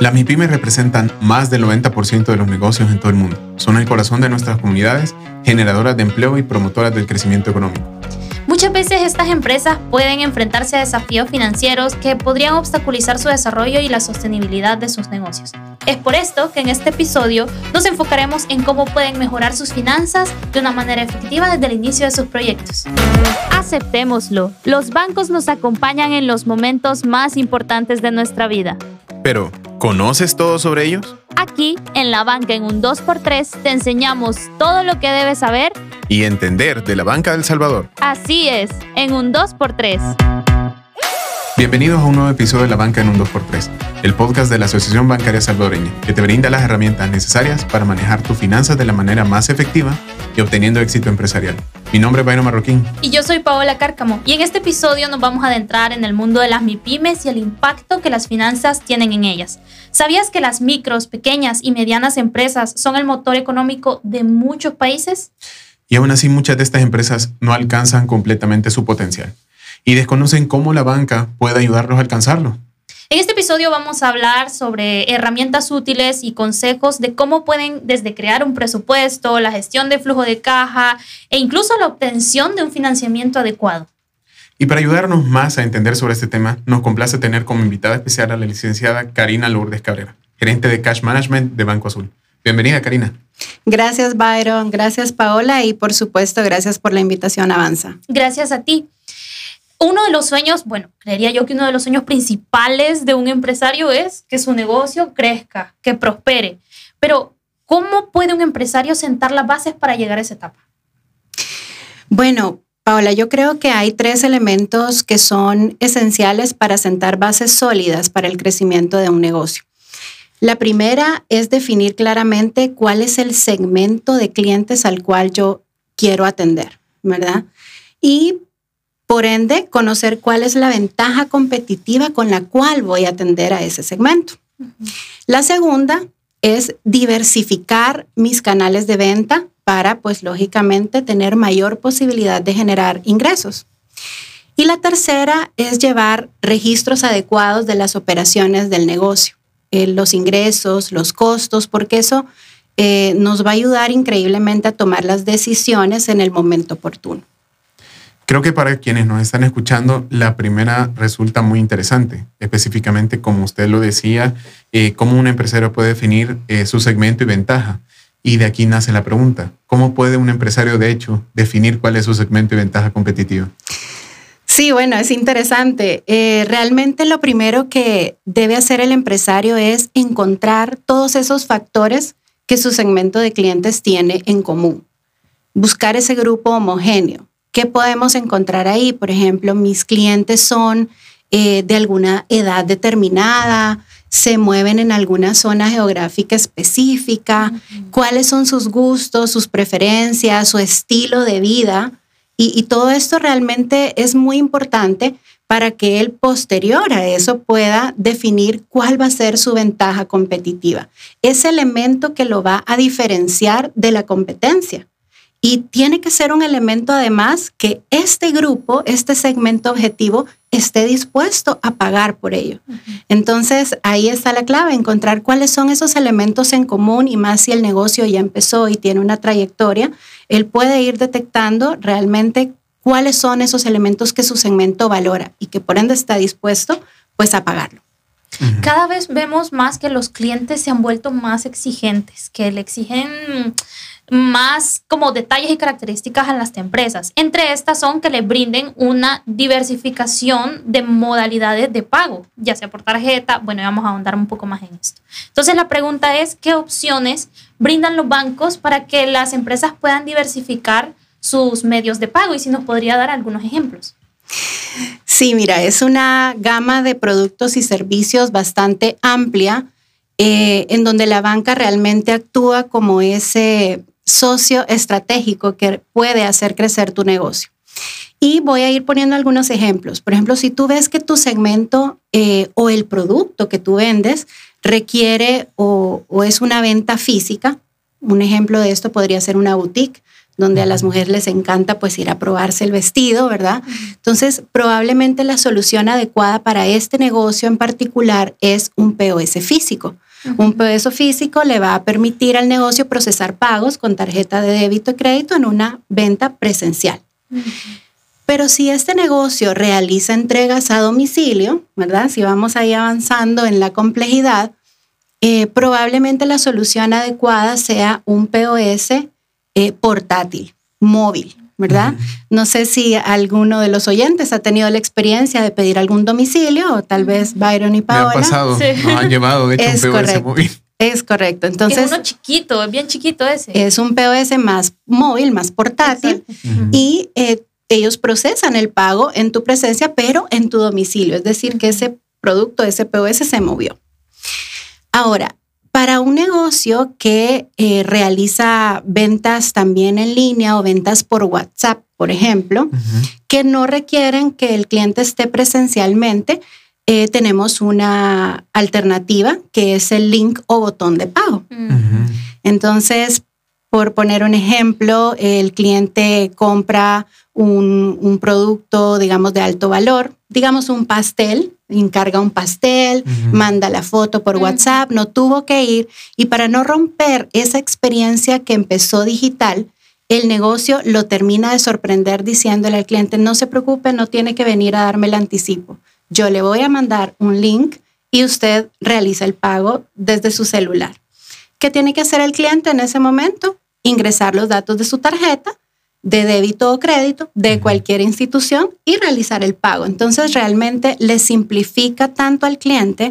Las MIPIMES representan más del 90% de los negocios en todo el mundo. Son el corazón de nuestras comunidades, generadoras de empleo y promotoras del crecimiento económico. Muchas veces estas empresas pueden enfrentarse a desafíos financieros que podrían obstaculizar su desarrollo y la sostenibilidad de sus negocios. Es por esto que en este episodio nos enfocaremos en cómo pueden mejorar sus finanzas de una manera efectiva desde el inicio de sus proyectos. Aceptémoslo, los bancos nos acompañan en los momentos más importantes de nuestra vida. Pero, ¿conoces todo sobre ellos? Aquí, en la banca en un 2x3, te enseñamos todo lo que debes saber y entender de la banca del Salvador. Así es, en un 2x3. Bienvenidos a un nuevo episodio de La Banca en un 2x3, el podcast de la Asociación Bancaria Salvadoreña, que te brinda las herramientas necesarias para manejar tus finanzas de la manera más efectiva y obteniendo éxito empresarial. Mi nombre es Baino Marroquín. Y yo soy Paola Cárcamo. Y en este episodio nos vamos a adentrar en el mundo de las MIPIMES y el impacto que las finanzas tienen en ellas. ¿Sabías que las micros, pequeñas y medianas empresas son el motor económico de muchos países? Y aún así muchas de estas empresas no alcanzan completamente su potencial y desconocen cómo la banca puede ayudarlos a alcanzarlo. En este episodio vamos a hablar sobre herramientas útiles y consejos de cómo pueden desde crear un presupuesto, la gestión de flujo de caja e incluso la obtención de un financiamiento adecuado. Y para ayudarnos más a entender sobre este tema, nos complace tener como invitada especial a la licenciada Karina Lourdes Cabrera, gerente de Cash Management de Banco Azul. Bienvenida, Karina. Gracias, Byron. Gracias, Paola. Y por supuesto, gracias por la invitación, Avanza. Gracias a ti. Uno de los sueños, bueno, creería yo que uno de los sueños principales de un empresario es que su negocio crezca, que prospere. Pero, ¿cómo puede un empresario sentar las bases para llegar a esa etapa? Bueno, Paola, yo creo que hay tres elementos que son esenciales para sentar bases sólidas para el crecimiento de un negocio. La primera es definir claramente cuál es el segmento de clientes al cual yo quiero atender, ¿verdad? Y por ende, conocer cuál es la ventaja competitiva con la cual voy a atender a ese segmento. La segunda es diversificar mis canales de venta para, pues lógicamente, tener mayor posibilidad de generar ingresos. Y la tercera es llevar registros adecuados de las operaciones del negocio, eh, los ingresos, los costos, porque eso eh, nos va a ayudar increíblemente a tomar las decisiones en el momento oportuno. Creo que para quienes nos están escuchando, la primera resulta muy interesante, específicamente como usted lo decía, eh, cómo un empresario puede definir eh, su segmento y ventaja. Y de aquí nace la pregunta, ¿cómo puede un empresario de hecho definir cuál es su segmento y ventaja competitiva? Sí, bueno, es interesante. Eh, realmente lo primero que debe hacer el empresario es encontrar todos esos factores que su segmento de clientes tiene en común. Buscar ese grupo homogéneo ¿Qué podemos encontrar ahí? Por ejemplo, mis clientes son eh, de alguna edad determinada, se mueven en alguna zona geográfica específica, cuáles son sus gustos, sus preferencias, su estilo de vida. Y, todo esto realmente es muy importante para que él posterior a eso pueda definir cuál va a ser su ventaja competitiva. Ese elemento que lo va a diferenciar de la competencia. Y tiene que ser un elemento además que este grupo, este segmento objetivo, esté dispuesto a pagar por ello. Entonces, ahí está la clave, encontrar cuáles son esos elementos en común y más si el negocio ya empezó y tiene una trayectoria, él puede ir detectando realmente cuáles son esos elementos que su segmento valora y que por ende está dispuesto pues a pagarlo. Cada vez vemos más que los clientes se han vuelto más exigentes, que le exigen más como detalles y características a las empresas. Entre estas son que le brinden una diversificación de modalidades de pago, ya sea por tarjeta, bueno, vamos a ahondar un poco más en esto. Entonces la pregunta es, ¿qué opciones brindan los bancos para que las empresas puedan diversificar sus medios de pago? Y si nos podría dar algunos ejemplos. Sí, mira, es una gama de productos y servicios bastante amplia. Eh, en donde la banca realmente actúa como ese socio estratégico que puede hacer crecer tu negocio. Y voy a ir poniendo algunos ejemplos. Por ejemplo, si tú ves que tu segmento eh, o el producto que tú vendes requiere o, es una venta física, un ejemplo de esto podría ser una boutique, donde a las mujeres les encanta pues ir a probarse el vestido, ¿verdad? Entonces, probablemente la solución adecuada para este negocio en particular es un POS físico. Un POS físico le va a permitir al negocio procesar pagos con tarjeta de débito y crédito en una venta presencial. Pero si este negocio realiza entregas a domicilio, ¿verdad? Si vamos ahí avanzando en la complejidad, eh, probablemente la solución adecuada sea un POS eh, portátil, móvil, ¿verdad? No sé si alguno de los oyentes ha tenido la experiencia de pedir algún domicilio o tal vez Byron y Paola. Me ha pasado, han llevado de hecho un POS correcto. móvil. Es correcto. Entonces, es uno chiquito, es bien chiquito ese. Es un POS más móvil, más portátil y eh, ellos procesan el pago en tu presencia, pero en tu domicilio. Es decir, que ese producto, ese POS se movió. Ahora, para un negocio que eh, realiza ventas también en línea o ventas por WhatsApp, por ejemplo, que no requieren que el cliente esté presencialmente, eh, tenemos una alternativa que es el link o botón de pago. Entonces, por poner un ejemplo, el cliente compra un, producto, digamos, de alto valor, digamos un pastel, encarga un pastel, manda la foto por WhatsApp, no tuvo que ir y para no romper esa experiencia que empezó digital, el negocio lo termina de sorprender diciéndole al cliente, no se preocupe, no tiene que venir a darme el anticipo. Yo le voy a mandar un link y usted realiza el pago desde su celular. ¿Qué tiene que hacer el cliente en ese momento? Ingresar los datos de su tarjeta de débito o crédito de cualquier institución y realizar el pago. Entonces realmente le simplifica tanto al cliente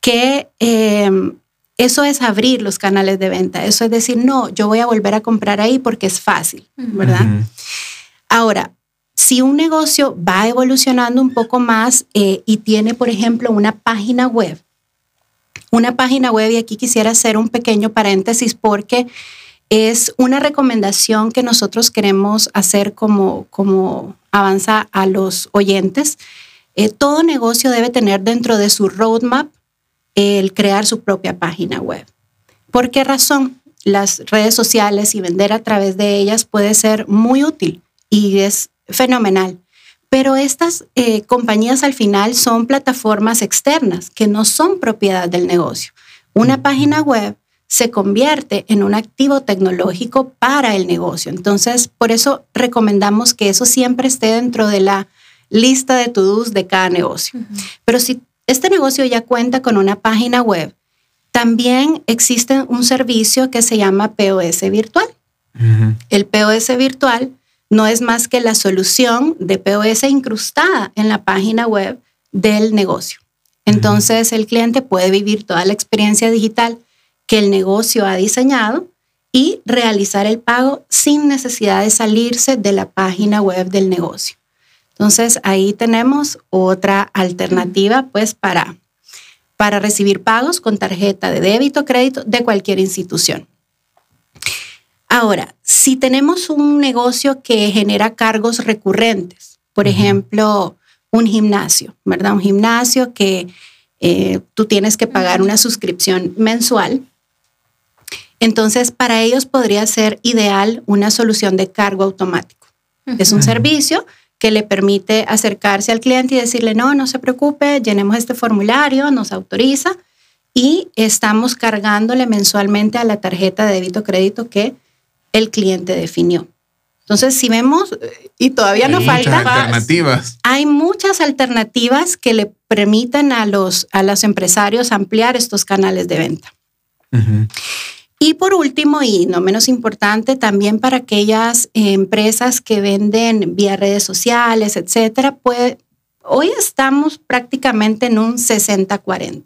que em, eso es abrir los canales de venta. Eso es decir, no, yo voy a volver a comprar ahí porque es fácil, ¿verdad? Ahora, si un negocio va evolucionando un poco más eh, y tiene, por ejemplo, una página web, una página web, y aquí quisiera hacer un pequeño paréntesis porque es una recomendación que nosotros queremos hacer como, como avanza a los oyentes. Eh, todo negocio debe tener dentro de su roadmap el crear su propia página web. ¿Por qué razón? Las redes sociales y vender a través de ellas puede ser muy útil y es fenomenal. Pero estas eh, compañías al final son plataformas externas que no son propiedad del negocio. Una página web se convierte en un activo tecnológico para el negocio. Entonces, por eso recomendamos que eso siempre esté dentro de la lista de to-dos de cada negocio. Pero si este negocio ya cuenta con una página web, también existe un servicio que se llama POS virtual. El POS virtual no es más que la solución de POS incrustada en la página web del negocio. Entonces, el cliente puede vivir toda la experiencia digital que el negocio ha diseñado y realizar el pago sin necesidad de salirse de la página web del negocio. Entonces ahí tenemos otra alternativa pues para, para recibir pagos con tarjeta de débito, crédito de cualquier institución. Ahora, si tenemos un negocio que genera cargos recurrentes, por ejemplo, un gimnasio, ¿verdad? Un gimnasio que eh, tú tienes que pagar una suscripción mensual entonces, para ellos podría ser ideal una solución de cargo automático. Es un servicio que le permite acercarse al cliente y decirle, no, no se preocupe, llenemos este formulario, nos autoriza y estamos cargándole mensualmente a la tarjeta de débito crédito que el cliente definió. Entonces, si vemos, y todavía no falta... alternativas. Hay muchas alternativas que le permiten a los, a los empresarios ampliar estos canales de venta. Y por último, y no menos importante, también para aquellas empresas que venden vía redes sociales, etcétera, hoy estamos prácticamente en un 60-40.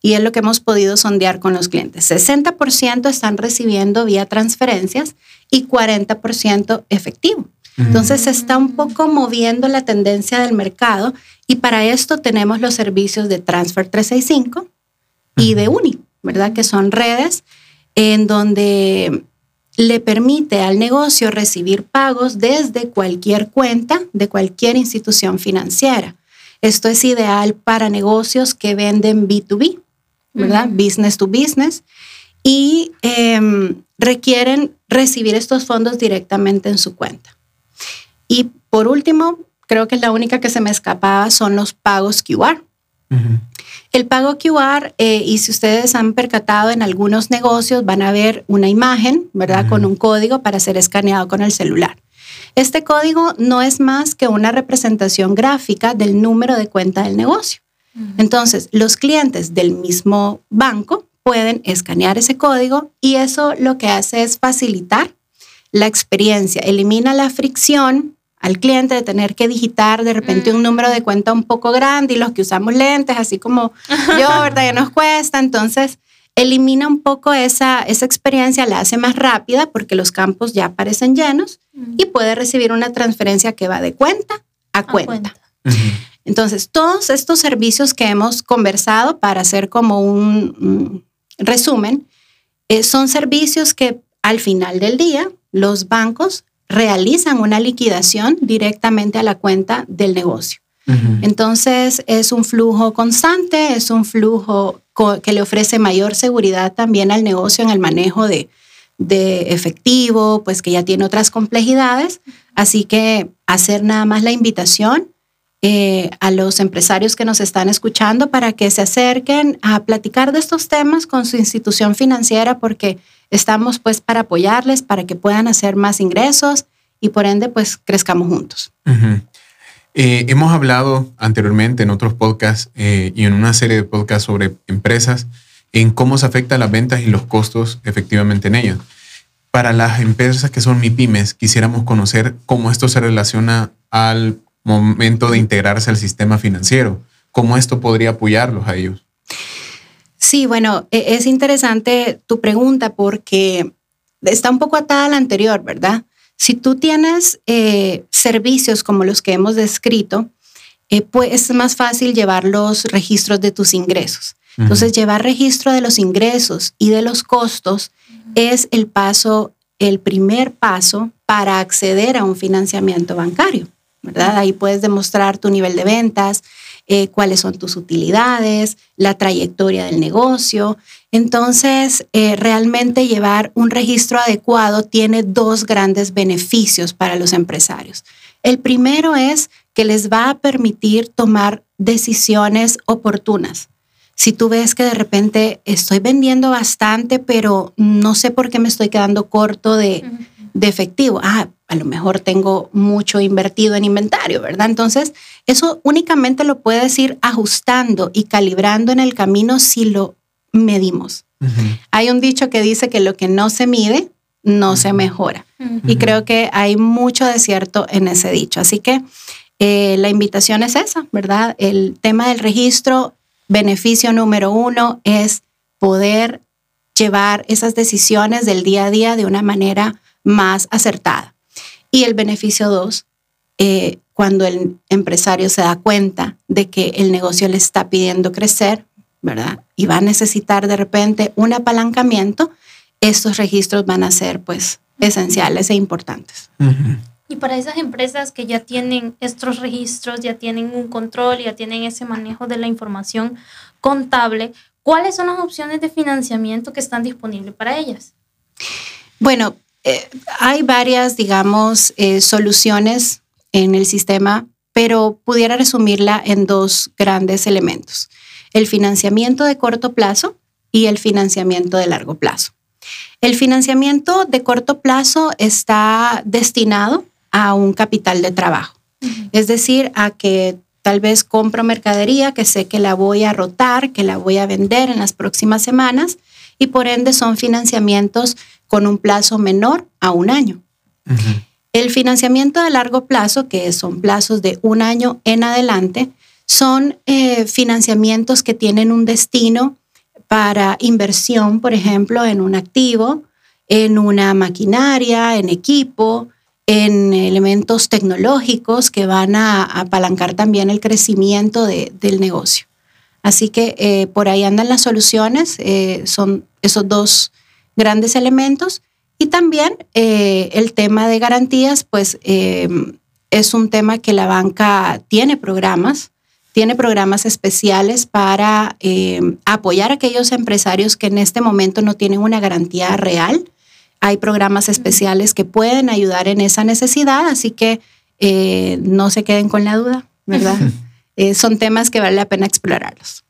Y es lo que hemos podido sondear con los clientes. 60% están recibiendo vía transferencias y 40% efectivo. Entonces se está un poco moviendo la tendencia del mercado y para esto tenemos los servicios de Transfer 365 y de Uni, ¿verdad? Que son redes en donde le permite al negocio recibir pagos desde cualquier cuenta de cualquier institución financiera. Esto es ideal para negocios que venden B2B, ¿verdad? Business to business. Y em, requieren recibir estos fondos directamente en su cuenta. Y por último, creo que es la única que se me escapaba, son los pagos QR. El pago QR, eh, y si ustedes han percatado en algunos negocios, van a ver una imagen, ¿verdad? Con un código para ser escaneado con el celular. Este código no es más que una representación gráfica del número de cuenta del negocio. Entonces, los clientes del mismo banco pueden escanear ese código y eso lo que hace es facilitar la experiencia, elimina la fricción al cliente de tener que digitar de repente un número de cuenta un poco grande y los que usamos lentes, así como yo, ¿verdad? Ya nos cuesta. Entonces, elimina un poco esa, esa experiencia, la hace más rápida porque los campos ya aparecen llenos y puede recibir una transferencia que va de cuenta a, cuenta. Entonces, todos estos servicios que hemos conversado para hacer como un, resumen, eh, son servicios que al final del día los bancos realizan una liquidación directamente a la cuenta del negocio. Entonces es un flujo constante, es un flujo que le ofrece mayor seguridad también al negocio en el manejo de, efectivo, pues que ya tiene otras complejidades. Así que hacer nada más la invitación eh, a los empresarios que nos están escuchando para que se acerquen a platicar de estos temas con su institución financiera porque Estamos pues para apoyarles, para que puedan hacer más ingresos y por ende pues crezcamos juntos. Eh, hemos hablado anteriormente en otros podcasts eh, y en una serie de podcasts sobre empresas en cómo se afectan las ventas y los costos efectivamente en ellas. Para las empresas que son MIPIMES, quisiéramos conocer cómo esto se relaciona al momento de integrarse al sistema financiero, cómo esto podría apoyarlos a ellos. Sí, bueno, e, es interesante tu pregunta porque está un poco atada a la anterior, ¿verdad? Si tú tienes eh, servicios como los que hemos descrito, eh, pues es más fácil llevar los registros de tus ingresos. Entonces, llevar registro de los ingresos y de los costos es el paso, el primer paso para acceder a un financiamiento bancario, ¿verdad? Ahí puedes demostrar tu nivel de ventas, eh, cuáles son tus utilidades, la trayectoria del negocio. Entonces, eh, realmente llevar un registro adecuado tiene dos grandes beneficios para los empresarios. El primero es que les va a permitir tomar decisiones oportunas. Si tú ves que de repente estoy vendiendo bastante, pero no sé por qué me estoy quedando corto de, de efectivo. Ah, a lo mejor tengo mucho invertido en inventario, ¿verdad? Entonces, eso únicamente lo puedes ir ajustando y calibrando en el camino si lo medimos. Hay un dicho que dice que lo que no se mide, no se mejora. Y creo que hay mucho de cierto en ese dicho. Así que eh, la invitación es esa, ¿verdad? El tema del registro, beneficio número uno es poder llevar esas decisiones del día a día de una manera más acertada. Y el beneficio dos, eh, cuando el empresario se da cuenta de que el negocio le está pidiendo crecer, ¿verdad? Y va a necesitar de repente un apalancamiento, estos registros van a ser pues esenciales e importantes. Y para esas empresas que ya tienen estos registros, ya tienen un control, ya tienen ese manejo de la información contable, ¿cuáles son las opciones de financiamiento que están disponibles para ellas? Bueno, eh, hay varias, digamos, eh, soluciones en el sistema, pero pudiera resumirla en dos grandes elementos. El financiamiento de corto plazo y el financiamiento de largo plazo. El financiamiento de corto plazo está destinado a un capital de trabajo, es decir, a que tal vez compro mercadería que sé que la voy a rotar, que la voy a vender en las próximas semanas y por ende son financiamientos con un plazo menor a un año. El financiamiento de largo plazo, que son plazos de un año en adelante, son eh, financiamientos que tienen un destino para inversión, por ejemplo, en un activo, en una maquinaria, en equipo, en elementos tecnológicos que van a, apalancar también el crecimiento del negocio. Así que eh, por ahí andan las soluciones, eh, son esos dos grandes elementos. Y también eh, el tema de garantías, pues eh, es un tema que la banca tiene programas, tiene programas especiales para eh, apoyar a aquellos empresarios que en este momento no tienen una garantía real. hay programas especiales que pueden ayudar en esa necesidad, así que no se queden con la duda, ¿verdad? Son temas que vale la pena explorarlos.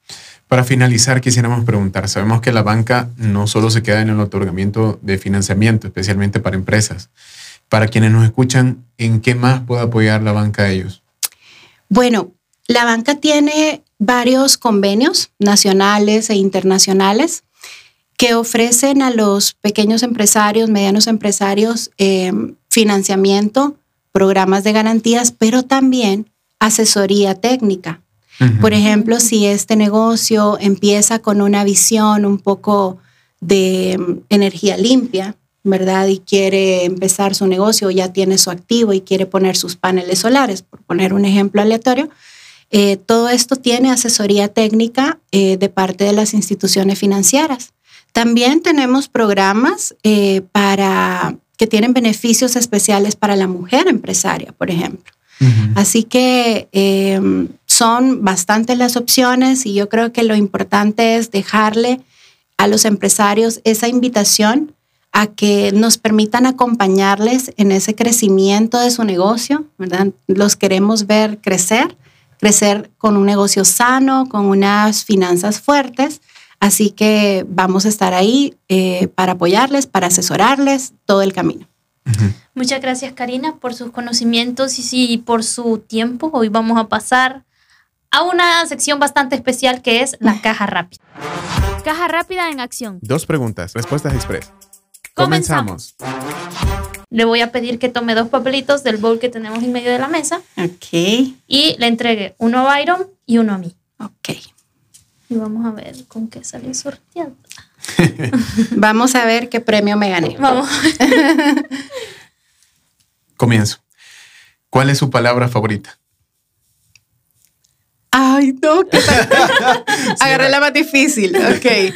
Para finalizar, quisiéramos preguntar, sabemos que la banca no solo se queda en el otorgamiento de financiamiento, especialmente para empresas. Para quienes nos escuchan, ¿en qué más puede apoyar la banca a ellos? Bueno, la banca tiene varios convenios nacionales e internacionales que ofrecen a los pequeños empresarios, medianos empresarios, eh, financiamiento, programas de garantías, pero también asesoría técnica. Por ejemplo, si este negocio empieza con una visión un poco de mm, energía limpia, ¿verdad? Y quiere empezar su negocio, ya tiene su activo y quiere poner sus paneles solares, por poner un ejemplo aleatorio, eh, todo esto tiene asesoría técnica eh, de parte de las instituciones financieras. También tenemos programas eh, para que tienen beneficios especiales para la mujer empresaria, por ejemplo. Así que em, son bastantes las opciones y yo creo que lo importante es dejarle a los empresarios esa invitación a que nos permitan acompañarles en ese crecimiento de su negocio, ¿verdad? Los queremos ver crecer, crecer con un negocio sano, con unas finanzas fuertes. Así que vamos a estar ahí eh, para apoyarles, para asesorarles todo el camino. Muchas gracias Karina por sus conocimientos y, por su tiempo. Hoy vamos a pasar a una sección bastante especial que es la caja rápida. Caja rápida en acción. Dos preguntas, respuestas express. Comenzamos. Le voy a pedir que tome dos papelitos del bowl que tenemos en medio de la mesa. Ok. Y le entregue uno a Byron y uno a mí. Ok. Y vamos a ver con qué sale sorteado. vamos a ver qué premio me gané. Vamos. Comienzo. ¿Cuál es su palabra favorita? Ay, no, ¿qué Agarré la más difícil. Ok.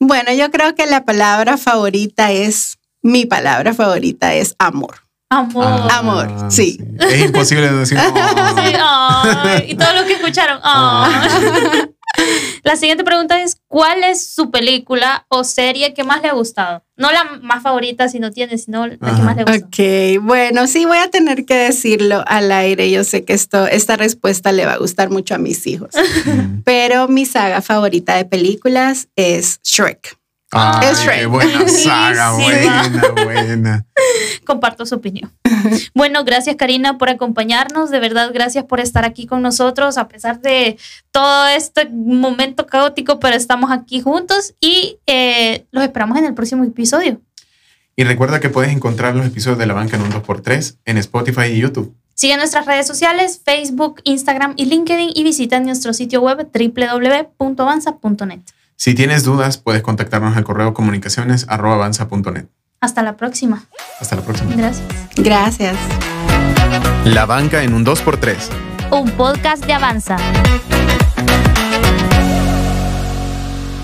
Bueno, yo creo que la palabra favorita es, mi palabra favorita es amor. Amor. Ah, amor, sí. Es imposible decir. y todo lo que escucharon. La siguiente pregunta es, ¿cuál es su película o serie que más le ha gustado? No la más favorita si no tiene, sino la que más le gusta. Ok, bueno, sí voy a tener que decirlo al aire. Yo sé que esto, esta respuesta le va a gustar mucho a mis hijos. Pero mi saga favorita de películas es Shrek. Ah, es Shrek. Qué buena saga, buena, buena. Comparto su opinión. Bueno, gracias Karina por acompañarnos. De verdad, gracias por estar aquí con nosotros a pesar de todo este momento caótico, pero estamos aquí juntos y eh, los esperamos en el próximo episodio. Y recuerda que puedes encontrar los episodios de La Banca en un 2x3 en Spotify y YouTube. Sigue nuestras redes sociales, Facebook, Instagram y LinkedIn y visita nuestro sitio web www.avanza.net. Si tienes dudas, puedes contactarnos al correo comunicaciones Hasta la próxima. Hasta la próxima. Gracias. Gracias. La banca en un 2x3. Un podcast de Avanza.